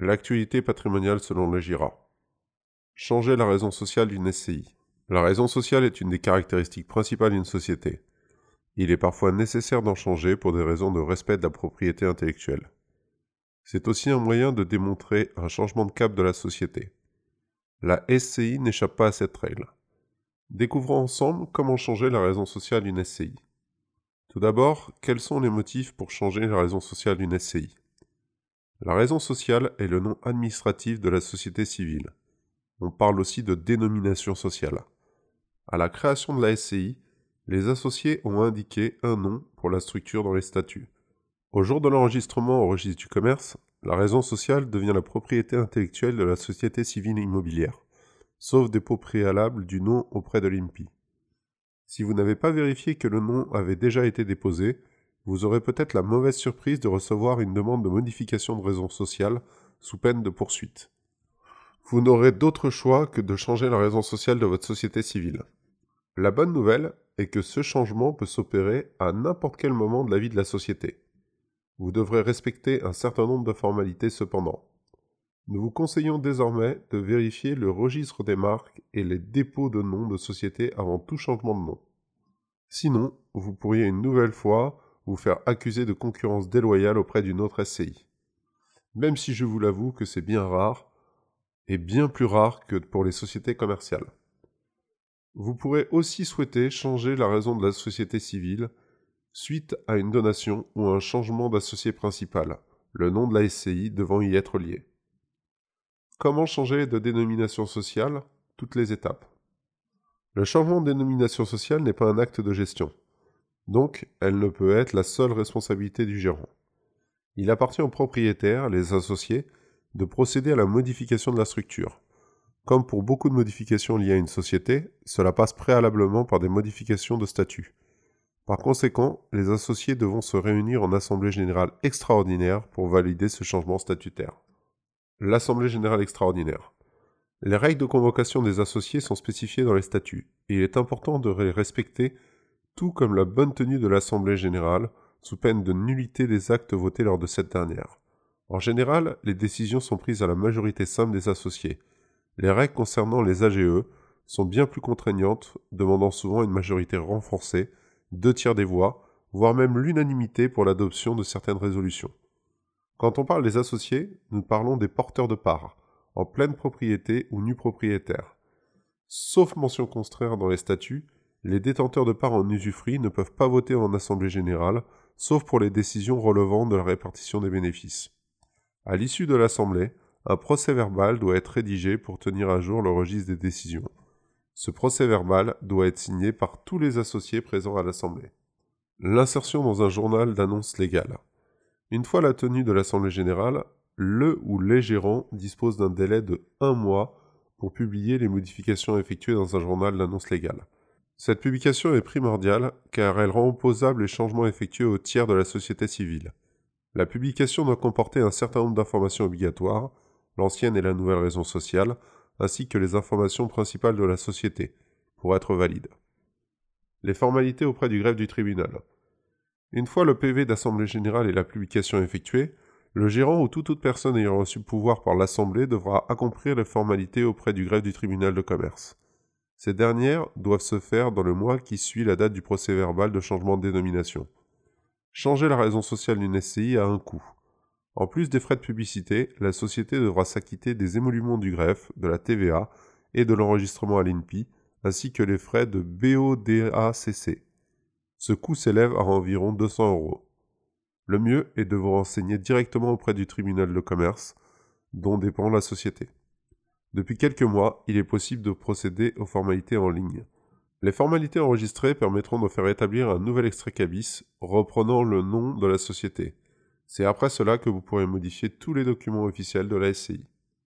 L'actualité patrimoniale selon le GIRA. Changer la raison sociale d'une SCI. La raison sociale est une des caractéristiques principales d'une société. Il est parfois nécessaire d'en changer pour des raisons de respect de la propriété intellectuelle. C'est aussi un moyen de démontrer un changement de cap de la société. La SCI n'échappe pas à cette règle. Découvrons ensemble comment changer la raison sociale d'une SCI. Tout d'abord, quels sont les motifs pour changer la raison sociale d'une SCI La raison sociale est le nom administratif de la société civile. On parle aussi de dénomination sociale. À la création de la SCI, les associés ont indiqué un nom pour la structure dans les statuts. Au jour de l'enregistrement au registre du commerce, la raison sociale devient la propriété intellectuelle de la société civile immobilière, sauf dépôt préalable du nom auprès de l'INPI. Si vous n'avez pas vérifié que le nom avait déjà été déposé, vous aurez peut-être la mauvaise surprise de recevoir une demande de modification de raison sociale sous peine de poursuite. Vous n'aurez d'autre choix que de changer la raison sociale de votre société civile. La bonne nouvelle est que ce changement peut s'opérer à n'importe quel moment de la vie de la société. Vous devrez respecter un certain nombre de formalités cependant. Nous vous conseillons désormais de vérifier le registre des marques et les dépôts de noms de société avant tout changement de nom. Sinon, vous pourriez une nouvelle fois vous faire accuser de concurrence déloyale auprès d'une autre SCI. Même si je vous l'avoue que c'est bien rare, et bien plus rare que pour les sociétés commerciales. Vous pourrez aussi souhaiter changer la raison de la société civile suite à une donation ou un changement d'associé principal, le nom de la SCI devant y être lié. Comment changer de dénomination sociale? Toutes les étapes. Le changement de dénomination sociale n'est pas un acte de gestion. Donc, elle ne peut être la seule responsabilité du gérant. Il appartient aux propriétaires, les associés, de procéder à la modification de la structure. Comme pour beaucoup de modifications liées à une société, cela passe préalablement par des modifications de statut. Par conséquent, les associés devront se réunir en assemblée générale extraordinaire pour valider ce changement statutaire. L'Assemblée générale extraordinaire. Les règles de convocation des associés sont spécifiées dans les statuts, et il est important de les respecter, comme la bonne tenue de l'Assemblée générale, sous peine de nullité des actes votés lors de cette dernière. En général, les décisions sont prises à la majorité simple des associés. Les règles concernant les AGE sont bien plus contraignantes, demandant souvent une majorité renforcée, deux tiers des voix, voire même l'unanimité pour l'adoption de certaines résolutions. Quand on parle des associés, nous parlons des porteurs de parts, en pleine propriété ou nus propriétaires. Sauf mention contraire dans les statuts, les détenteurs de parts en usufruit ne peuvent pas voter en assemblée générale, sauf pour les décisions relevant de la répartition des bénéfices. À l'issue de l'assemblée, un procès verbal doit être rédigé pour tenir à jour le registre des décisions. Ce procès verbal doit être signé par tous les associés présents à l'assemblée. L'insertion dans un journal d'annonce légale. Une fois la tenue de l'Assemblée générale, le ou les gérants disposent d'un délai de un mois pour publier les modifications effectuées dans un journal d'annonce légale. Cette publication est primordiale car elle rend opposable les changements effectués au tiers de la société civile. La publication doit comporter un certain nombre d'informations obligatoires, l'ancienne et la nouvelle raison sociale, ainsi que les informations principales de la société, pour être valide. Les formalités auprès du greffe du tribunal. Une fois le PV d'Assemblée générale et la publication effectuée, le gérant ou toute autre personne ayant reçu le pouvoir par l'Assemblée devra accomplir les formalités auprès du greffe du tribunal de commerce. Ces dernières doivent se faire dans le mois qui suit la date du procès verbal de changement de dénomination. Changer la raison sociale d'une SCI a un coût. En plus des frais de publicité, la société devra s'acquitter des émoluments du greffe, de la TVA et de l'enregistrement à l'INPI, ainsi que les frais de BODACC. Ce coût s'élève à environ 200 euros. Le mieux est de vous renseigner directement auprès du tribunal de commerce dont dépend la société. Depuis quelques mois, il est possible de procéder aux formalités en ligne. Les formalités enregistrées permettront de faire établir un nouvel extrait cabis reprenant le nom de la société. C'est après cela que vous pourrez modifier tous les documents officiels de la SCI.